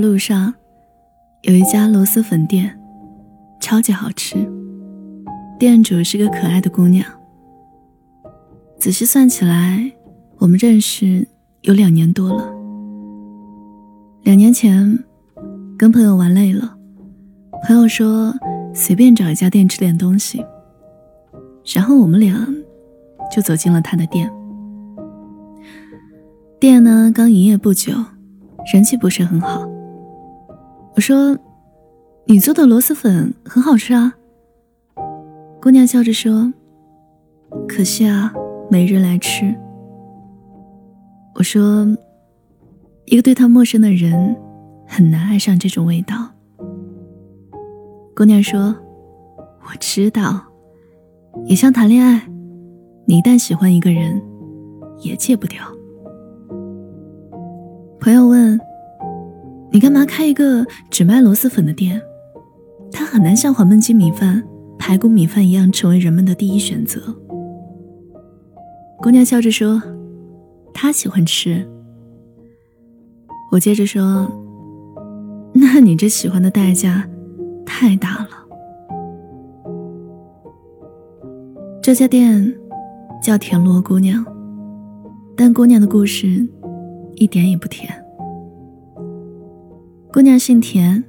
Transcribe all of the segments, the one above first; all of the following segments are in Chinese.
路上有一家螺蛳粉店，超级好吃。店主是个可爱的姑娘。仔细算起来，我们认识有两年多了。两年前，跟朋友玩累了，朋友说随便找一家店吃点东西，然后我们俩就走进了他的店。店呢刚营业不久，人气不是很好。我说：“你做的螺蛳粉很好吃啊。”姑娘笑着说：“可惜啊，没人来吃。”我说。一个对他陌生的人，很难爱上这种味道。姑娘说：“我知道，也像谈恋爱，你一旦喜欢一个人，也戒不掉。”朋友问：“你干嘛开一个只卖螺蛳粉的店？它很难像黄焖鸡米饭、排骨米饭一样成为人们的第一选择。”姑娘笑着说：“她喜欢吃。”我接着说：“那你这喜欢的代价太大了。”这家店叫田螺姑娘，但姑娘的故事一点也不甜。姑娘姓田，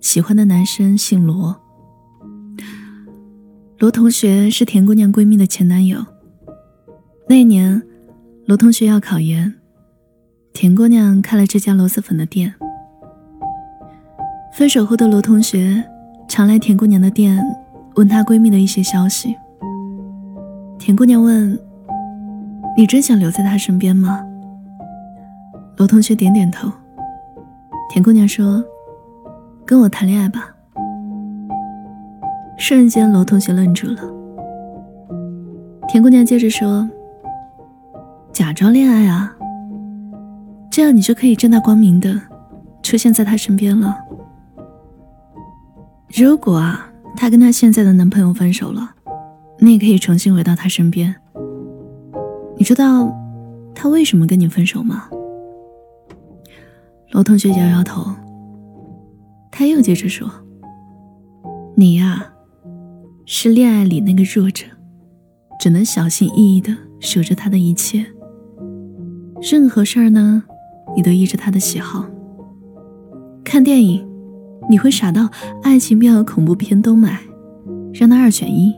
喜欢的男生姓罗。罗同学是田姑娘闺蜜的前男友。那年，罗同学要考研。田姑娘开了这家螺蛳粉的店。分手后的罗同学常来田姑娘的店问她闺蜜的一些消息。田姑娘问：“你真想留在他身边吗？”罗同学点点头。田姑娘说：“跟我谈恋爱吧。”瞬间，罗同学愣住了。田姑娘接着说：“假装恋爱啊？”这样你就可以正大光明的出现在他身边了。如果啊，他跟他现在的男朋友分手了，你也可以重新回到他身边。你知道他为什么跟你分手吗？罗同学摇摇头。他又接着说：“你呀，是恋爱里那个弱者，只能小心翼翼的守着他的一切。任何事儿呢？”你都依着他的喜好看电影，你会傻到爱情片和恐怖片都买，让他二选一。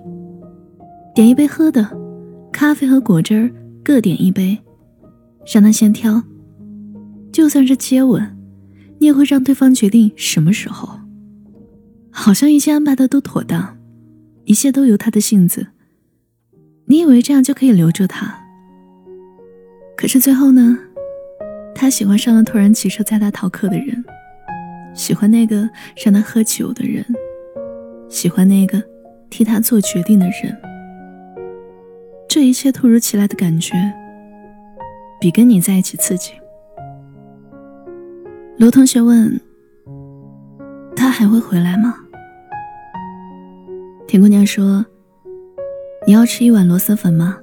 点一杯喝的，咖啡和果汁各点一杯，让他先挑。就算是接吻，你也会让对方决定什么时候。好像一切安排的都妥当，一切都由他的性子。你以为这样就可以留住他？可是最后呢？他喜欢上了突然骑车载他逃课的人，喜欢那个让他喝酒的人，喜欢那个替他做决定的人。这一切突如其来的感觉，比跟你在一起刺激。罗同学问：“他还会回来吗？”田姑娘说：“你要吃一碗螺蛳粉吗？”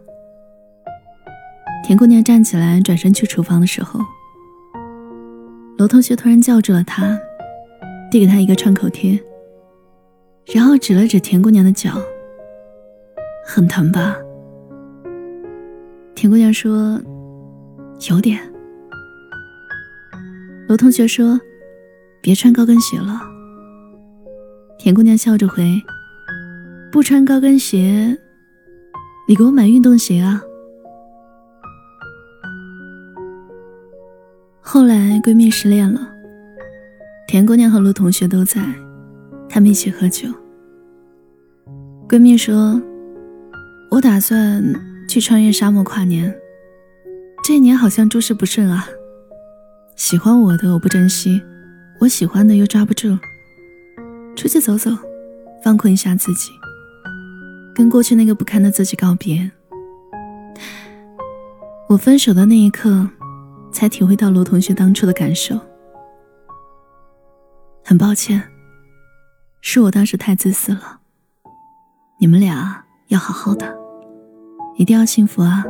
田姑娘站起来，转身去厨房的时候。罗同学突然叫住了他，递给他一个创口贴，然后指了指田姑娘的脚，很疼吧？田姑娘说：“有点。”罗同学说：“别穿高跟鞋了。”田姑娘笑着回：“不穿高跟鞋，你给我买运动鞋啊。”后来闺蜜失恋了，田姑娘和罗同学都在，他们一起喝酒。闺蜜说：“我打算去穿越沙漠跨年，这一年好像诸事不顺啊。喜欢我的我不珍惜，我喜欢的又抓不住。出去走走，放空一下自己，跟过去那个不堪的自己告别。我分手的那一刻。”才体会到罗同学当初的感受。很抱歉，是我当时太自私了。你们俩要好好的，一定要幸福啊！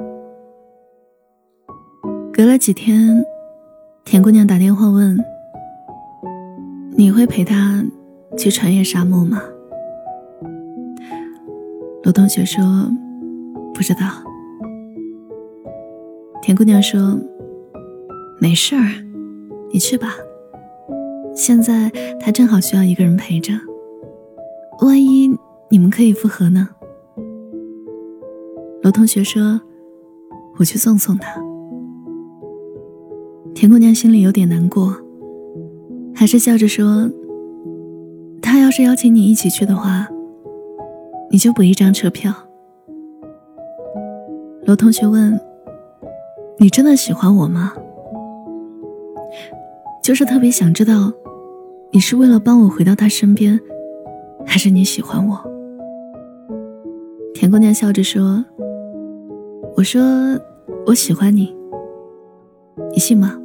隔了几天，田姑娘打电话问：“你会陪他去穿越沙漠吗？罗同学说：“不知道。”田姑娘说：“没事儿，你去吧。现在他正好需要一个人陪着，万一你们可以复合呢？”罗同学说：“我去送送他。”田姑娘心里有点难过，还是笑着说：“他要是邀请你一起去的话，你就补一张车票。”罗同学问：“你真的喜欢我吗？就是特别想知道，你是为了帮我回到他身边，还是你喜欢我？”田姑娘笑着说。我说我喜欢你，你信吗？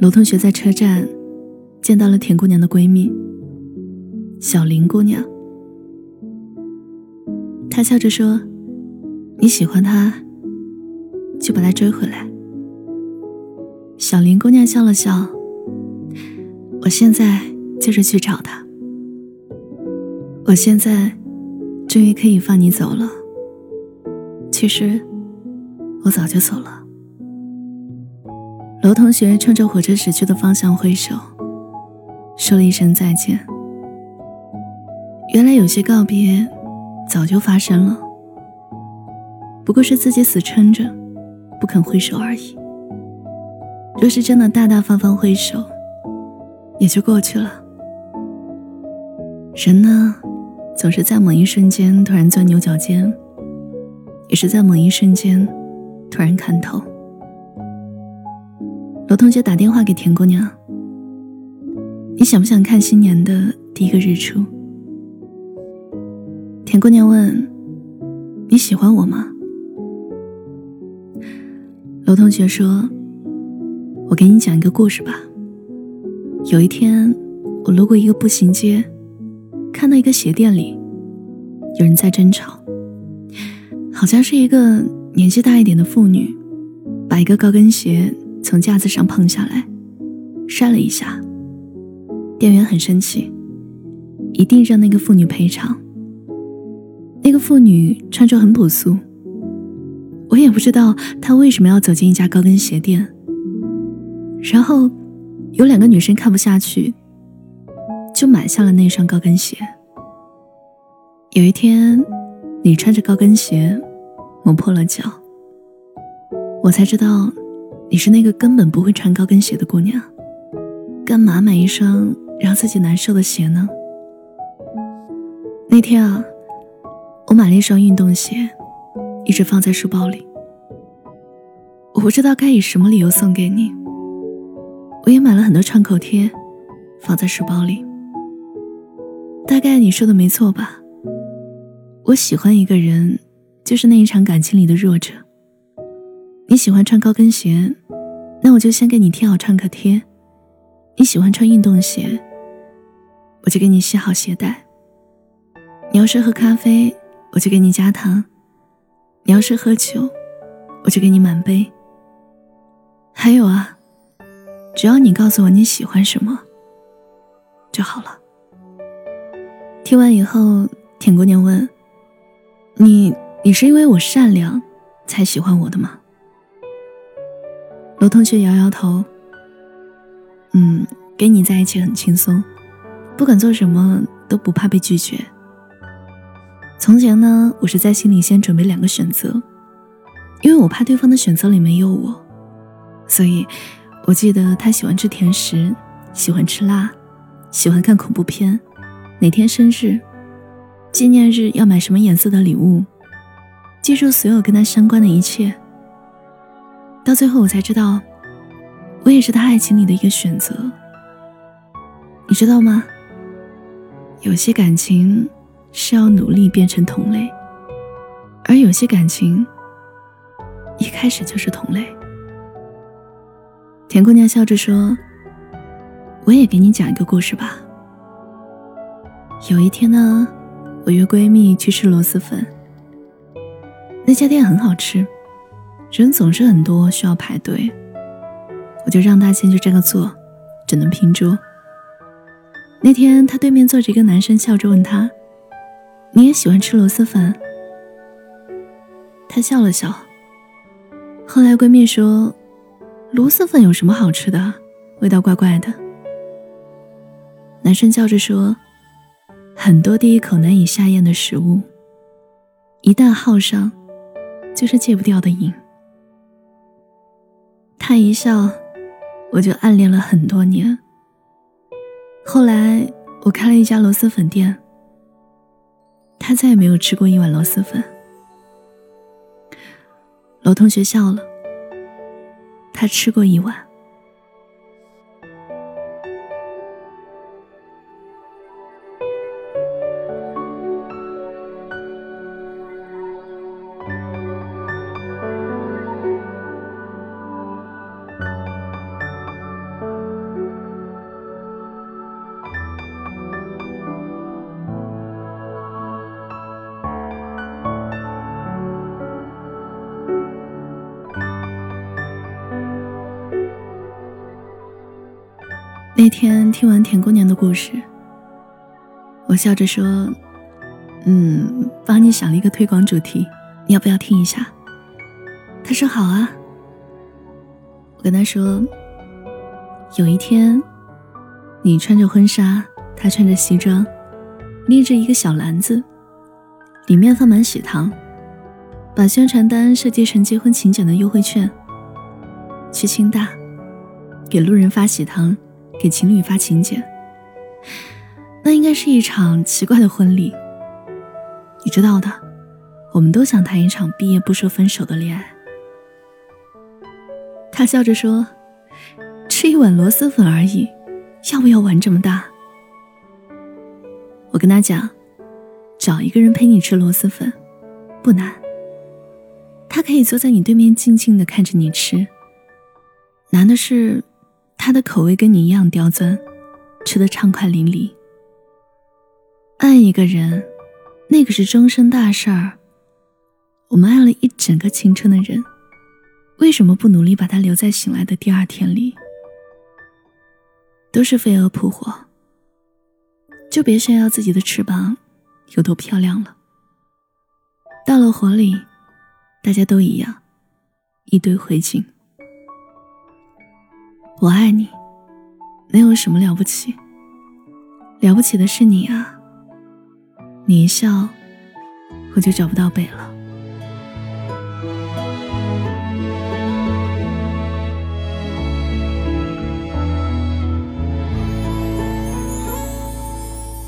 罗同学在车站见到了田姑娘的闺蜜小林姑娘。他笑着说：“你喜欢他，就把他追回来。”小林姑娘笑了笑：“我现在就是去找他。我现在终于可以放你走了。其实我早就走了。”罗同学冲着火车驶去的方向挥手，说了一声再见。原来有些告别。早就发生了，不过是自己死撑着，不肯挥手而已。若是真的大大方方挥手，也就过去了。人呢，总是在某一瞬间突然钻牛角尖，也是在某一瞬间突然看透。罗同学打电话给田姑娘：“你想不想看新年的第一个日出？”田姑娘问：“你喜欢我吗？”罗同学说：“我给你讲一个故事吧。有一天，我路过一个步行街，看到一个鞋店里有人在争吵，好像是一个年纪大一点的妇女，把一个高跟鞋从架子上碰下来，摔了一下。店员很生气，一定让那个妇女赔偿。”那个妇女穿着很朴素，我也不知道她为什么要走进一家高跟鞋店。然后，有两个女生看不下去，就买下了那双高跟鞋。有一天，你穿着高跟鞋磨破了脚，我才知道你是那个根本不会穿高跟鞋的姑娘，干嘛买一双让自己难受的鞋呢？那天啊。我买了一双运动鞋，一直放在书包里。我不知道该以什么理由送给你。我也买了很多创口贴，放在书包里。大概你说的没错吧？我喜欢一个人，就是那一场感情里的弱者。你喜欢穿高跟鞋，那我就先给你贴好创可贴。你喜欢穿运动鞋，我就给你系好鞋带。你要是喝咖啡。我就给你加糖，你要是喝酒，我就给你满杯。还有啊，只要你告诉我你喜欢什么就好了。听完以后，田姑娘问：“你，你是因为我善良才喜欢我的吗？”罗同学摇摇头：“嗯，跟你在一起很轻松，不管做什么都不怕被拒绝。”从前呢，我是在心里先准备两个选择，因为我怕对方的选择里没有我，所以我记得他喜欢吃甜食，喜欢吃辣，喜欢看恐怖片，哪天生日、纪念日要买什么颜色的礼物，记住所有跟他相关的一切。到最后我才知道，我也是他爱情里的一个选择。你知道吗？有些感情。是要努力变成同类，而有些感情一开始就是同类。田姑娘笑着说：“我也给你讲一个故事吧。有一天呢，我约闺蜜去吃螺蛳粉，那家店很好吃，人总是很多，需要排队。我就让他先去占个座，只能拼桌。那天她对面坐着一个男生，笑着问她：‘你也喜欢吃螺蛳粉？’她笑了笑。后来闺蜜说。”螺蛳粉有什么好吃的？味道怪怪的。男生笑着说：“很多第一口难以下咽的食物，一旦耗上，就是戒不掉的瘾。”他一笑，我就暗恋了很多年。后来我开了一家螺蛳粉店，他再也没有吃过一碗螺蛳粉。罗同学笑了。他吃过一碗。那天听完田姑娘的故事，我笑着说：“嗯，帮你想了一个推广主题，你要不要听一下？”她说：“好啊。”我跟她说：“有一天，你穿着婚纱，他穿着西装，拎着一个小篮子，里面放满喜糖，把宣传单设计成结婚请柬的优惠券，去清大给路人发喜糖。”给情侣发请柬，那应该是一场奇怪的婚礼。你知道的，我们都想谈一场毕业不说分手的恋爱。他笑着说：“吃一碗螺蛳粉而已，要不要玩这么大？”我跟他讲：“找一个人陪你吃螺蛳粉，不难。他可以坐在你对面，静静的看着你吃。难的是。”他的口味跟你一样刁钻，吃的畅快淋漓。爱一个人，那可是终身大事儿。我们爱了一整个青春的人，为什么不努力把他留在醒来的第二天里？都是飞蛾扑火，就别炫耀自己的翅膀有多漂亮了。到了火里，大家都一样，一堆灰烬。我爱你，能有什么了不起？了不起的是你啊！你一笑，我就找不到北了。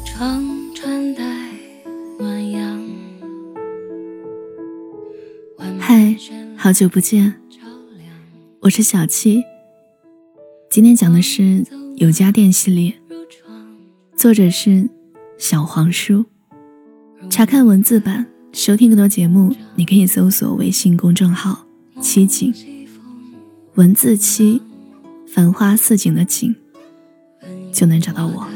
长穿戴暖阳，嗨，好久不见，我是小七。今天讲的是有家电系列，作者是小黄书。查看文字版，收听更多节目，你可以搜索微信公众号“七景”，文字七，繁花似锦的锦，就能找到我。